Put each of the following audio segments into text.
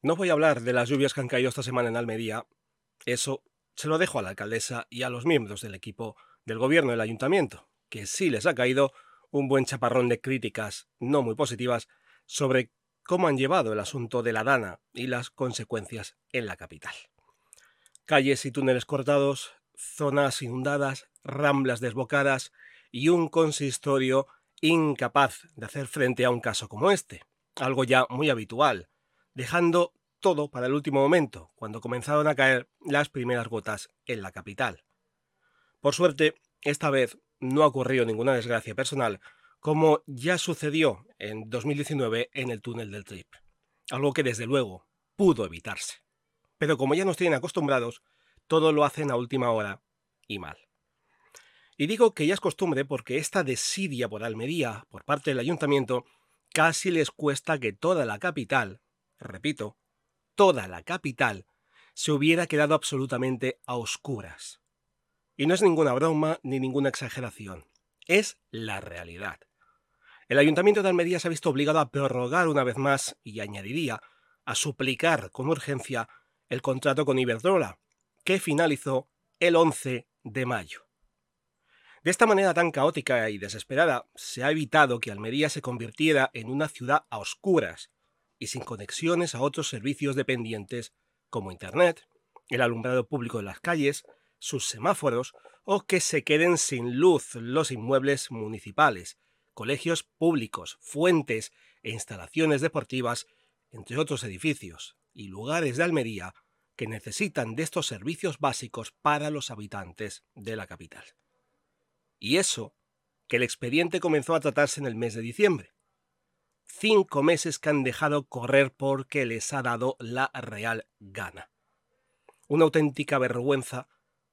No voy a hablar de las lluvias que han caído esta semana en Almería. Eso se lo dejo a la alcaldesa y a los miembros del equipo del gobierno del ayuntamiento, que sí les ha caído un buen chaparrón de críticas no muy positivas sobre cómo han llevado el asunto de la Dana y las consecuencias en la capital. Calles y túneles cortados, zonas inundadas, ramblas desbocadas y un consistorio incapaz de hacer frente a un caso como este, algo ya muy habitual, dejando todo para el último momento, cuando comenzaron a caer las primeras gotas en la capital. Por suerte, esta vez no ha ocurrido ninguna desgracia personal, como ya sucedió en 2019 en el túnel del Trip, algo que desde luego pudo evitarse. Pero como ya nos tienen acostumbrados, todo lo hacen a última hora y mal. Y digo que ya es costumbre porque esta desidia por Almería por parte del ayuntamiento casi les cuesta que toda la capital, repito, toda la capital, se hubiera quedado absolutamente a oscuras. Y no es ninguna broma ni ninguna exageración, es la realidad. El ayuntamiento de Almería se ha visto obligado a prorrogar una vez más, y añadiría, a suplicar con urgencia el contrato con Iberdrola, que finalizó el 11 de mayo. De esta manera tan caótica y desesperada, se ha evitado que Almería se convirtiera en una ciudad a oscuras y sin conexiones a otros servicios dependientes como Internet, el alumbrado público de las calles, sus semáforos o que se queden sin luz los inmuebles municipales, colegios públicos, fuentes e instalaciones deportivas, entre otros edificios y lugares de Almería que necesitan de estos servicios básicos para los habitantes de la capital. Y eso, que el expediente comenzó a tratarse en el mes de diciembre. Cinco meses que han dejado correr porque les ha dado la real gana. Una auténtica vergüenza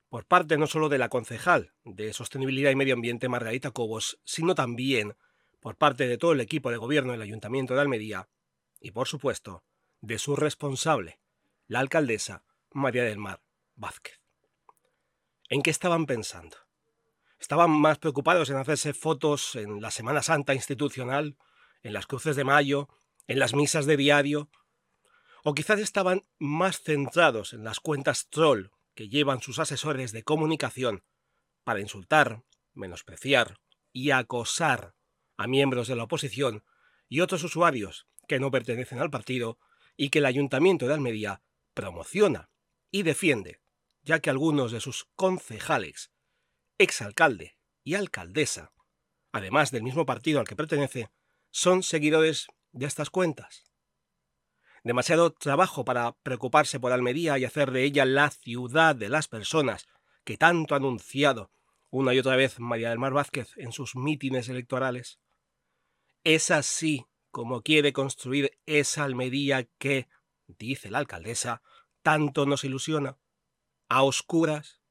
por parte no solo de la concejal de Sostenibilidad y Medio Ambiente Margarita Cobos, sino también por parte de todo el equipo de gobierno del Ayuntamiento de Almería y, por supuesto, de su responsable, la alcaldesa María del Mar Vázquez. ¿En qué estaban pensando? ¿Estaban más preocupados en hacerse fotos en la Semana Santa institucional, en las cruces de mayo, en las misas de diario? ¿O quizás estaban más centrados en las cuentas troll que llevan sus asesores de comunicación para insultar, menospreciar y acosar a miembros de la oposición y otros usuarios que no pertenecen al partido y que el Ayuntamiento de Almería promociona y defiende, ya que algunos de sus concejales, exalcalde y alcaldesa, además del mismo partido al que pertenece, son seguidores de estas cuentas demasiado trabajo para preocuparse por Almería y hacer de ella la ciudad de las personas que tanto ha anunciado una y otra vez María del Mar Vázquez en sus mítines electorales. Es así como quiere construir esa Almería que, dice la alcaldesa, tanto nos ilusiona. A oscuras.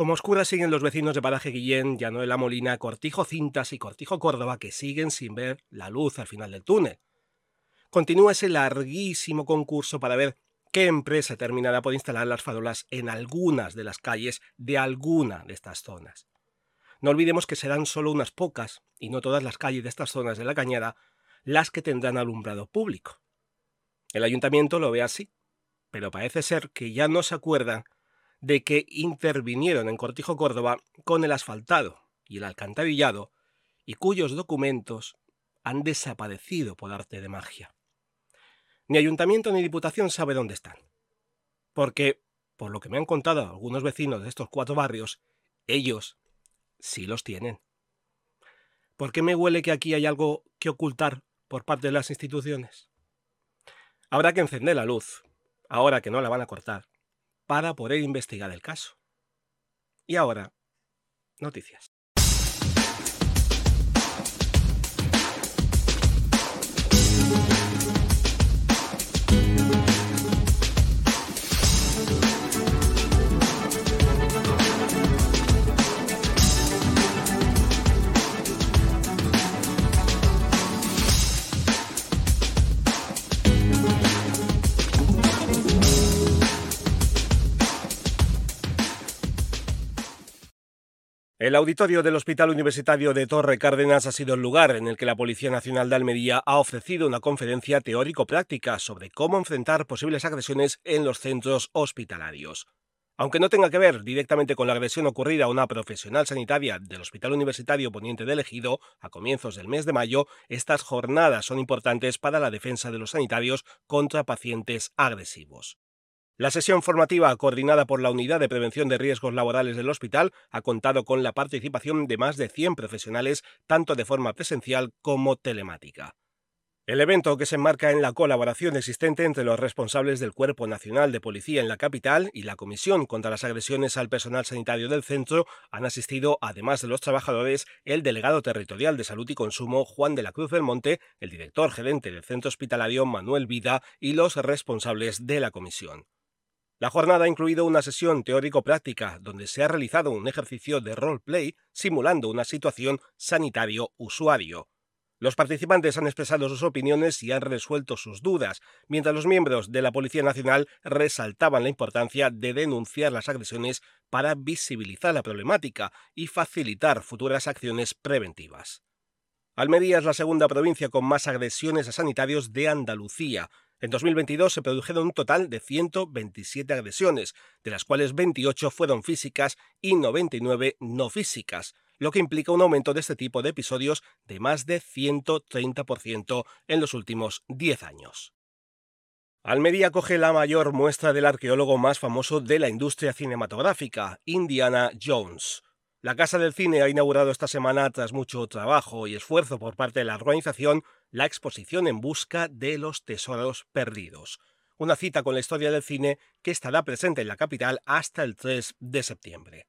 Como oscuras siguen los vecinos de Paraje Guillén, Llano de la Molina, Cortijo Cintas y Cortijo Córdoba que siguen sin ver la luz al final del túnel continúa ese larguísimo concurso para ver qué empresa terminará por instalar las farolas en algunas de las calles de alguna de estas zonas. No olvidemos que serán solo unas pocas, y no todas las calles de estas zonas de la cañada, las que tendrán alumbrado público. El ayuntamiento lo ve así, pero parece ser que ya no se acuerdan de que intervinieron en Cortijo Córdoba con el asfaltado y el alcantarillado, y cuyos documentos han desaparecido por arte de magia. Ni ayuntamiento ni diputación sabe dónde están. Porque, por lo que me han contado algunos vecinos de estos cuatro barrios, ellos sí los tienen. ¿Por qué me huele que aquí hay algo que ocultar por parte de las instituciones? Habrá que encender la luz, ahora que no la van a cortar, para poder investigar el caso. Y ahora, noticias. El auditorio del Hospital Universitario de Torre Cárdenas ha sido el lugar en el que la Policía Nacional de Almería ha ofrecido una conferencia teórico-práctica sobre cómo enfrentar posibles agresiones en los centros hospitalarios. Aunque no tenga que ver directamente con la agresión ocurrida a una profesional sanitaria del Hospital Universitario Poniente de Ejido a comienzos del mes de mayo, estas jornadas son importantes para la defensa de los sanitarios contra pacientes agresivos. La sesión formativa coordinada por la Unidad de Prevención de Riesgos Laborales del hospital ha contado con la participación de más de 100 profesionales, tanto de forma presencial como telemática. El evento, que se enmarca en la colaboración existente entre los responsables del Cuerpo Nacional de Policía en la capital y la Comisión contra las Agresiones al Personal Sanitario del centro, han asistido, además de los trabajadores, el delegado territorial de Salud y Consumo, Juan de la Cruz del Monte, el director gerente del centro hospitalario, Manuel Vida, y los responsables de la comisión. La jornada ha incluido una sesión teórico-práctica donde se ha realizado un ejercicio de roleplay simulando una situación sanitario-usuario. Los participantes han expresado sus opiniones y han resuelto sus dudas, mientras los miembros de la Policía Nacional resaltaban la importancia de denunciar las agresiones para visibilizar la problemática y facilitar futuras acciones preventivas. Almería es la segunda provincia con más agresiones a sanitarios de Andalucía, en 2022 se produjeron un total de 127 agresiones, de las cuales 28 fueron físicas y 99 no físicas, lo que implica un aumento de este tipo de episodios de más de 130% en los últimos 10 años. Almería coge la mayor muestra del arqueólogo más famoso de la industria cinematográfica, Indiana Jones. La Casa del Cine ha inaugurado esta semana, tras mucho trabajo y esfuerzo por parte de la organización, la exposición En Busca de los Tesoros Perdidos, una cita con la historia del cine que estará presente en la capital hasta el 3 de septiembre.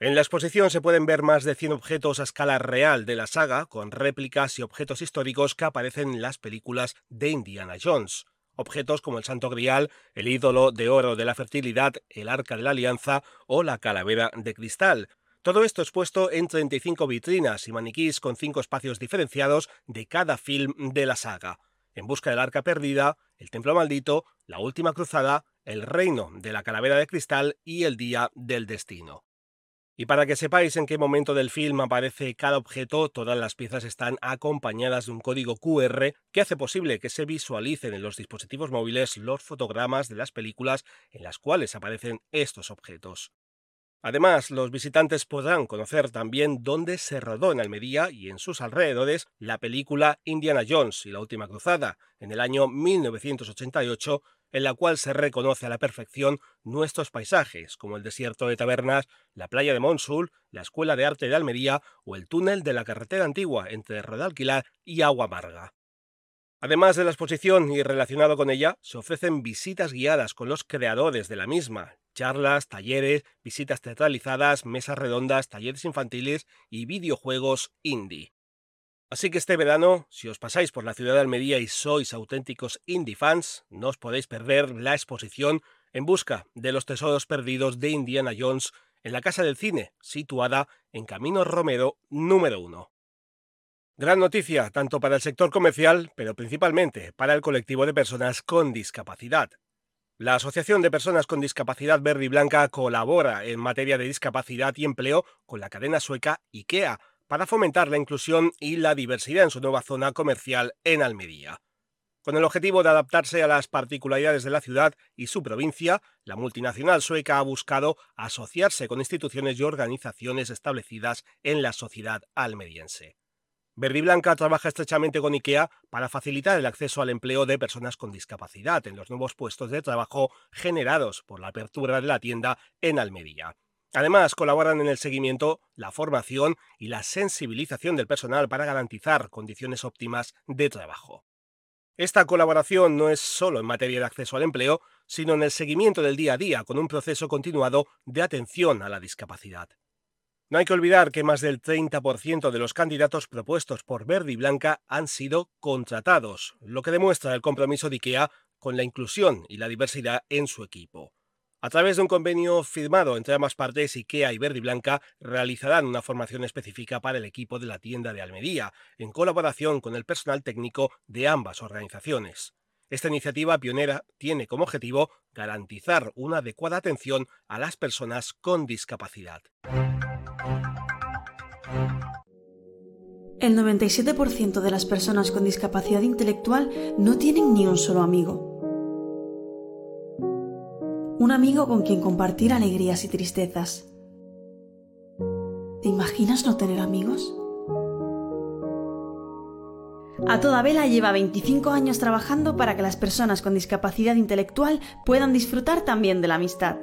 En la exposición se pueden ver más de 100 objetos a escala real de la saga, con réplicas y objetos históricos que aparecen en las películas de Indiana Jones. Objetos como el Santo Grial, el ídolo de oro de la fertilidad, el Arca de la Alianza o la calavera de cristal, todo esto expuesto en 35 vitrinas y maniquís con cinco espacios diferenciados de cada film de la saga. En busca del arca perdida, el templo maldito, la última cruzada, el reino de la calavera de cristal y el día del destino. Y para que sepáis en qué momento del film aparece cada objeto, todas las piezas están acompañadas de un código QR que hace posible que se visualicen en los dispositivos móviles los fotogramas de las películas en las cuales aparecen estos objetos. Además, los visitantes podrán conocer también dónde se rodó en Almería y en sus alrededores la película Indiana Jones y la Última Cruzada, en el año 1988, en la cual se reconoce a la perfección nuestros paisajes, como el desierto de Tabernas, la playa de Monsul, la Escuela de Arte de Almería o el túnel de la carretera antigua entre Rodalquilar y Agua Amarga. Además de la exposición y relacionado con ella, se ofrecen visitas guiadas con los creadores de la misma, charlas, talleres, visitas teatralizadas, mesas redondas, talleres infantiles y videojuegos indie. Así que este verano, si os pasáis por la ciudad de Almería y sois auténticos indie fans, no os podéis perder la exposición En busca de los tesoros perdidos de Indiana Jones en la Casa del Cine, situada en Camino Romero número 1. Gran noticia tanto para el sector comercial, pero principalmente para el colectivo de personas con discapacidad. La Asociación de Personas con Discapacidad Verde y Blanca colabora en materia de discapacidad y empleo con la cadena sueca IKEA para fomentar la inclusión y la diversidad en su nueva zona comercial en Almería. Con el objetivo de adaptarse a las particularidades de la ciudad y su provincia, la multinacional sueca ha buscado asociarse con instituciones y organizaciones establecidas en la sociedad almeriense. Verde Blanca trabaja estrechamente con IKEA para facilitar el acceso al empleo de personas con discapacidad en los nuevos puestos de trabajo generados por la apertura de la tienda en Almería. Además, colaboran en el seguimiento, la formación y la sensibilización del personal para garantizar condiciones óptimas de trabajo. Esta colaboración no es solo en materia de acceso al empleo, sino en el seguimiento del día a día con un proceso continuado de atención a la discapacidad. No hay que olvidar que más del 30% de los candidatos propuestos por Verde y Blanca han sido contratados, lo que demuestra el compromiso de IKEA con la inclusión y la diversidad en su equipo. A través de un convenio firmado entre ambas partes, IKEA y Verde y Blanca realizarán una formación específica para el equipo de la tienda de Almería, en colaboración con el personal técnico de ambas organizaciones. Esta iniciativa pionera tiene como objetivo garantizar una adecuada atención a las personas con discapacidad. El 97% de las personas con discapacidad intelectual no tienen ni un solo amigo. Un amigo con quien compartir alegrías y tristezas. ¿Te imaginas no tener amigos? A toda vela lleva 25 años trabajando para que las personas con discapacidad intelectual puedan disfrutar también de la amistad.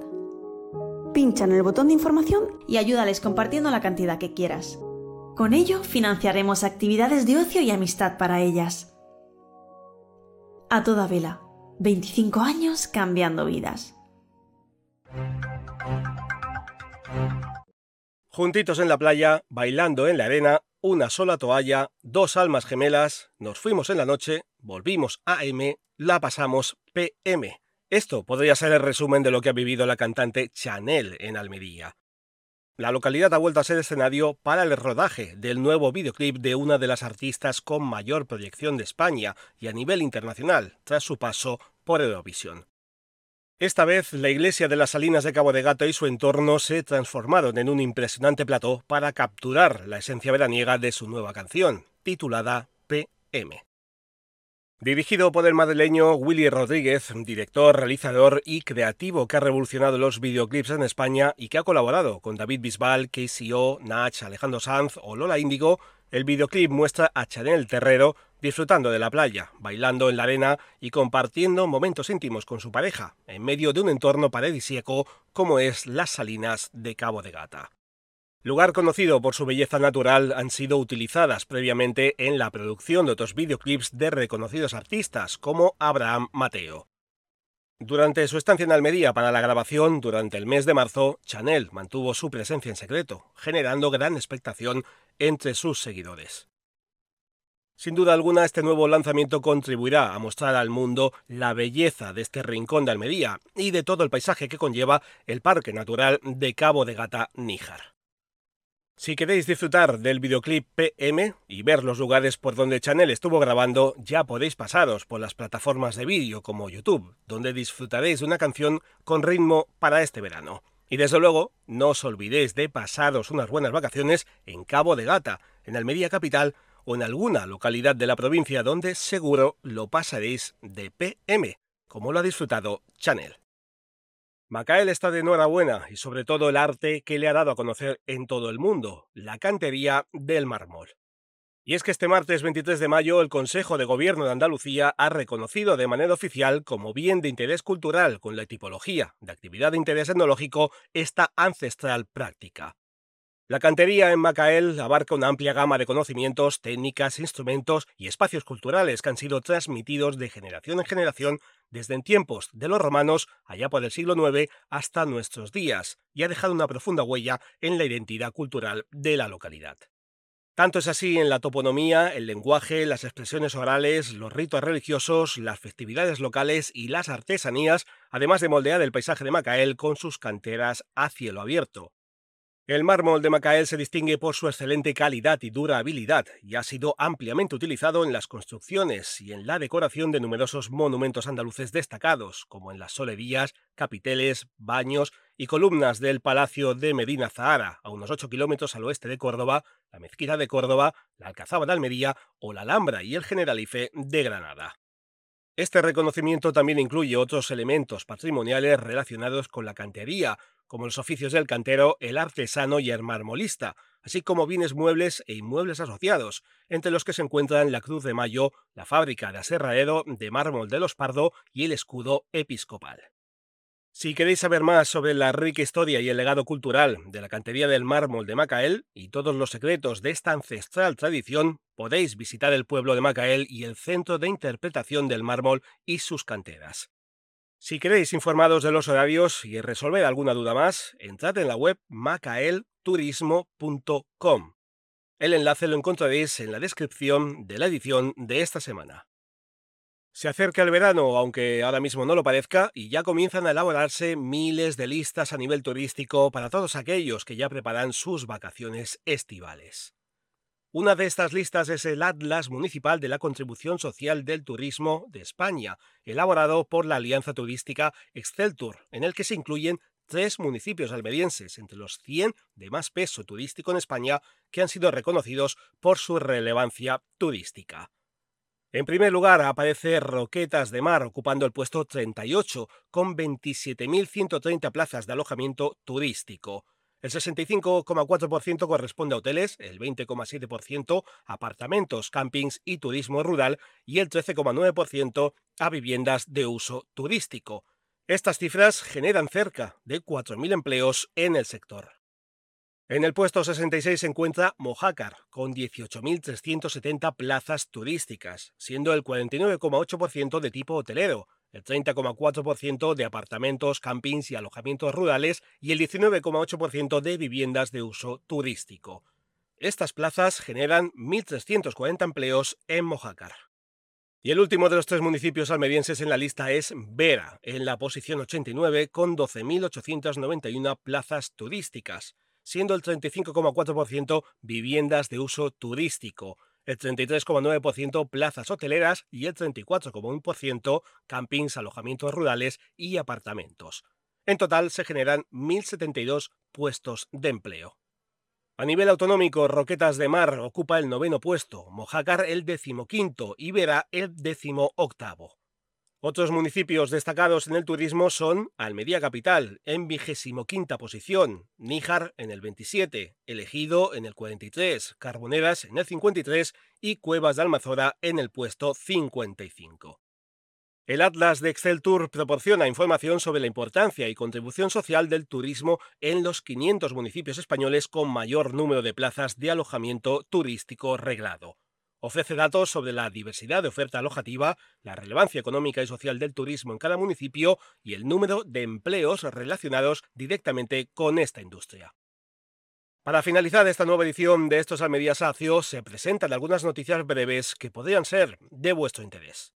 Pincha en el botón de información y ayúdales compartiendo la cantidad que quieras. Con ello financiaremos actividades de ocio y amistad para ellas. A toda vela, 25 años cambiando vidas. Juntitos en la playa, bailando en la arena, una sola toalla, dos almas gemelas, nos fuimos en la noche, volvimos a M, la pasamos PM. Esto podría ser el resumen de lo que ha vivido la cantante Chanel en Almería. La localidad ha vuelto a ser escenario para el rodaje del nuevo videoclip de una de las artistas con mayor proyección de España y a nivel internacional, tras su paso por Eurovisión. Esta vez, la iglesia de las Salinas de Cabo de Gata y su entorno se transformaron en un impresionante plató para capturar la esencia veraniega de su nueva canción, titulada PM. Dirigido por el madrileño Willy Rodríguez, director, realizador y creativo que ha revolucionado los videoclips en España y que ha colaborado con David Bisbal, KCO, Nach, Alejandro Sanz o Lola Índigo, el videoclip muestra a Chanel Terrero disfrutando de la playa, bailando en la arena y compartiendo momentos íntimos con su pareja, en medio de un entorno paradisíaco como es las salinas de Cabo de Gata. Lugar conocido por su belleza natural, han sido utilizadas previamente en la producción de otros videoclips de reconocidos artistas como Abraham Mateo. Durante su estancia en Almería para la grabación, durante el mes de marzo, Chanel mantuvo su presencia en secreto, generando gran expectación entre sus seguidores. Sin duda alguna, este nuevo lanzamiento contribuirá a mostrar al mundo la belleza de este rincón de Almería y de todo el paisaje que conlleva el Parque Natural de Cabo de Gata Níjar. Si queréis disfrutar del videoclip PM y ver los lugares por donde Chanel estuvo grabando, ya podéis pasaros por las plataformas de vídeo como YouTube, donde disfrutaréis de una canción con ritmo para este verano. Y desde luego, no os olvidéis de pasaros unas buenas vacaciones en Cabo de Gata, en Almería Capital, o en alguna localidad de la provincia donde seguro lo pasaréis de PM, como lo ha disfrutado Chanel. Macael está de enhorabuena y sobre todo el arte que le ha dado a conocer en todo el mundo, la cantería del mármol. Y es que este martes 23 de mayo el Consejo de Gobierno de Andalucía ha reconocido de manera oficial como bien de interés cultural con la tipología de actividad de interés etnológico esta ancestral práctica. La cantería en Macael abarca una amplia gama de conocimientos, técnicas, instrumentos y espacios culturales que han sido transmitidos de generación en generación desde en tiempos de los romanos, allá por el siglo IX, hasta nuestros días, y ha dejado una profunda huella en la identidad cultural de la localidad. Tanto es así en la toponomía, el lenguaje, las expresiones orales, los ritos religiosos, las festividades locales y las artesanías, además de moldear el paisaje de Macael con sus canteras a cielo abierto. El mármol de Macael se distingue por su excelente calidad y durabilidad y ha sido ampliamente utilizado en las construcciones y en la decoración de numerosos monumentos andaluces destacados, como en las solerías, capiteles, baños y columnas del Palacio de Medina Zahara, a unos 8 kilómetros al oeste de Córdoba, la Mezquita de Córdoba, la Alcazaba de Almería o la Alhambra y el Generalife de Granada. Este reconocimiento también incluye otros elementos patrimoniales relacionados con la cantería, como los oficios del cantero, el artesano y el marmolista, así como bienes muebles e inmuebles asociados, entre los que se encuentran la Cruz de Mayo, la fábrica de aserradero de mármol de los Pardo y el escudo episcopal. Si queréis saber más sobre la rica historia y el legado cultural de la cantería del mármol de Macael y todos los secretos de esta ancestral tradición, podéis visitar el pueblo de Macael y el centro de interpretación del mármol y sus canteras. Si queréis informados de los horarios y resolver alguna duda más, entrad en la web macaelturismo.com. El enlace lo encontraréis en la descripción de la edición de esta semana. Se acerca el verano, aunque ahora mismo no lo parezca, y ya comienzan a elaborarse miles de listas a nivel turístico para todos aquellos que ya preparan sus vacaciones estivales. Una de estas listas es el Atlas Municipal de la Contribución Social del Turismo de España, elaborado por la Alianza Turística Exceltur, en el que se incluyen tres municipios almerienses entre los 100 de más peso turístico en España que han sido reconocidos por su relevancia turística. En primer lugar aparece Roquetas de Mar ocupando el puesto 38 con 27.130 plazas de alojamiento turístico. El 65,4% corresponde a hoteles, el 20,7% a apartamentos, campings y turismo rural y el 13,9% a viviendas de uso turístico. Estas cifras generan cerca de 4.000 empleos en el sector. En el puesto 66 se encuentra Mojácar, con 18.370 plazas turísticas, siendo el 49,8% de tipo hotelero, el 30,4% de apartamentos, campings y alojamientos rurales y el 19,8% de viviendas de uso turístico. Estas plazas generan 1.340 empleos en Mojácar. Y el último de los tres municipios almerienses en la lista es Vera, en la posición 89, con 12.891 plazas turísticas, siendo el 35,4% viviendas de uso turístico, el 33,9% plazas hoteleras y el 34,1% campings, alojamientos rurales y apartamentos. En total se generan 1.072 puestos de empleo. A nivel autonómico, Roquetas de Mar ocupa el noveno puesto, Mojácar el decimoquinto y Vera el decimo octavo. Otros municipios destacados en el turismo son Almería Capital, en vigésimo quinta posición, Níjar en el 27, Elegido en el 43, Carboneras en el 53 y Cuevas de Almazora en el puesto 55. El Atlas de Excel Tour proporciona información sobre la importancia y contribución social del turismo en los 500 municipios españoles con mayor número de plazas de alojamiento turístico reglado. Ofrece datos sobre la diversidad de oferta alojativa, la relevancia económica y social del turismo en cada municipio y el número de empleos relacionados directamente con esta industria. Para finalizar esta nueva edición de estos Almerías Acio, se presentan algunas noticias breves que podrían ser de vuestro interés.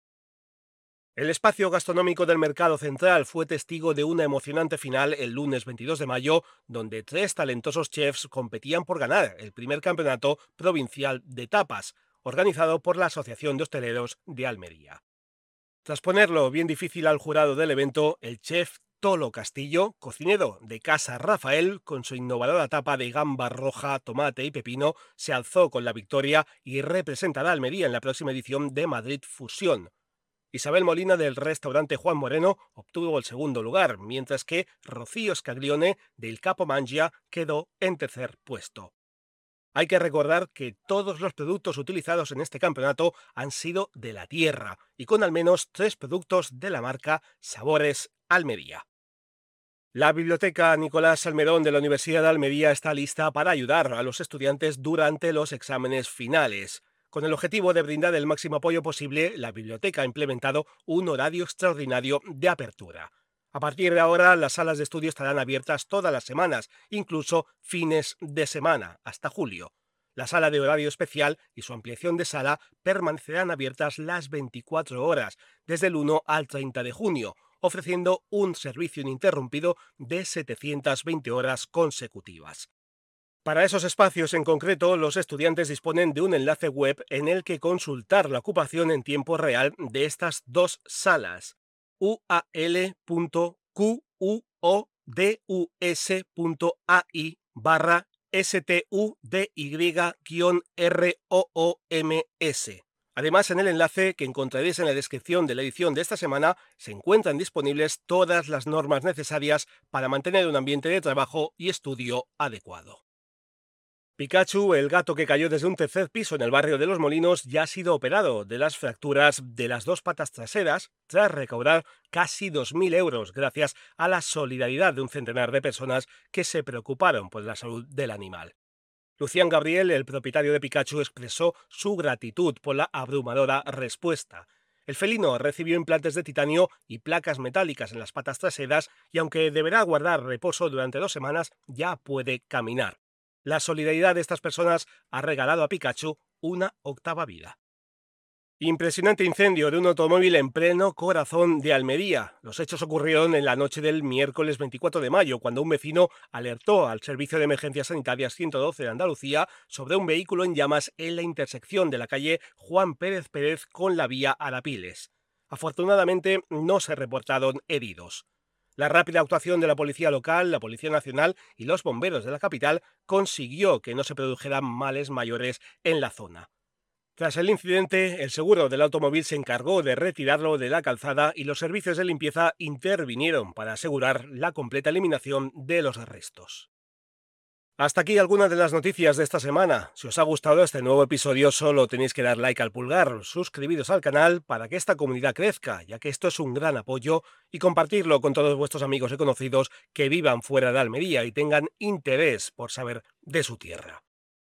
El espacio gastronómico del Mercado Central fue testigo de una emocionante final el lunes 22 de mayo, donde tres talentosos chefs competían por ganar el primer campeonato provincial de tapas, organizado por la Asociación de Hosteleros de Almería. Tras ponerlo bien difícil al jurado del evento, el chef Tolo Castillo, cocinero de Casa Rafael, con su innovadora tapa de gamba roja, tomate y pepino, se alzó con la victoria y representará a Almería en la próxima edición de Madrid Fusión. Isabel Molina del restaurante Juan Moreno obtuvo el segundo lugar, mientras que Rocío Scaglione del Capo Mangia quedó en tercer puesto. Hay que recordar que todos los productos utilizados en este campeonato han sido de la tierra y con al menos tres productos de la marca Sabores Almería. La Biblioteca Nicolás Almerón de la Universidad de Almería está lista para ayudar a los estudiantes durante los exámenes finales. Con el objetivo de brindar el máximo apoyo posible, la biblioteca ha implementado un horario extraordinario de apertura. A partir de ahora, las salas de estudio estarán abiertas todas las semanas, incluso fines de semana, hasta julio. La sala de horario especial y su ampliación de sala permanecerán abiertas las 24 horas, desde el 1 al 30 de junio, ofreciendo un servicio ininterrumpido de 720 horas consecutivas. Para esos espacios en concreto, los estudiantes disponen de un enlace web en el que consultar la ocupación en tiempo real de estas dos salas ual.qudus.ai barra study-roOMS. Además, en el enlace que encontraréis en la descripción de la edición de esta semana, se encuentran disponibles todas las normas necesarias para mantener un ambiente de trabajo y estudio adecuado. Pikachu, el gato que cayó desde un tercer piso en el barrio de Los Molinos, ya ha sido operado de las fracturas de las dos patas traseras tras recaudar casi 2.000 euros gracias a la solidaridad de un centenar de personas que se preocuparon por la salud del animal. Lucián Gabriel, el propietario de Pikachu, expresó su gratitud por la abrumadora respuesta. El felino recibió implantes de titanio y placas metálicas en las patas traseras y aunque deberá guardar reposo durante dos semanas, ya puede caminar. La solidaridad de estas personas ha regalado a Pikachu una octava vida. Impresionante incendio de un automóvil en pleno corazón de Almería. Los hechos ocurrieron en la noche del miércoles 24 de mayo, cuando un vecino alertó al Servicio de Emergencias Sanitarias 112 de Andalucía sobre un vehículo en llamas en la intersección de la calle Juan Pérez Pérez con la vía Arapiles. Afortunadamente no se reportaron heridos. La rápida actuación de la policía local, la Policía Nacional y los bomberos de la capital consiguió que no se produjeran males mayores en la zona. Tras el incidente, el seguro del automóvil se encargó de retirarlo de la calzada y los servicios de limpieza intervinieron para asegurar la completa eliminación de los restos. Hasta aquí algunas de las noticias de esta semana. Si os ha gustado este nuevo episodio, solo tenéis que dar like al pulgar, suscribiros al canal para que esta comunidad crezca, ya que esto es un gran apoyo, y compartirlo con todos vuestros amigos y conocidos que vivan fuera de Almería y tengan interés por saber de su tierra.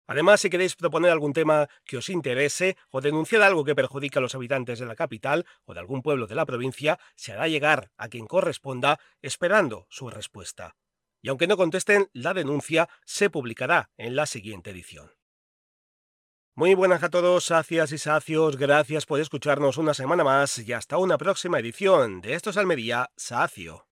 Además, si queréis proponer algún tema que os interese o denunciar algo que perjudica a los habitantes de la capital o de algún pueblo de la provincia, se hará llegar a quien corresponda esperando su respuesta y aunque no contesten, la denuncia se publicará en la siguiente edición. Muy buenas a todos, sacias y sacios, gracias por escucharnos una semana más y hasta una próxima edición de Estos Almería Sacio.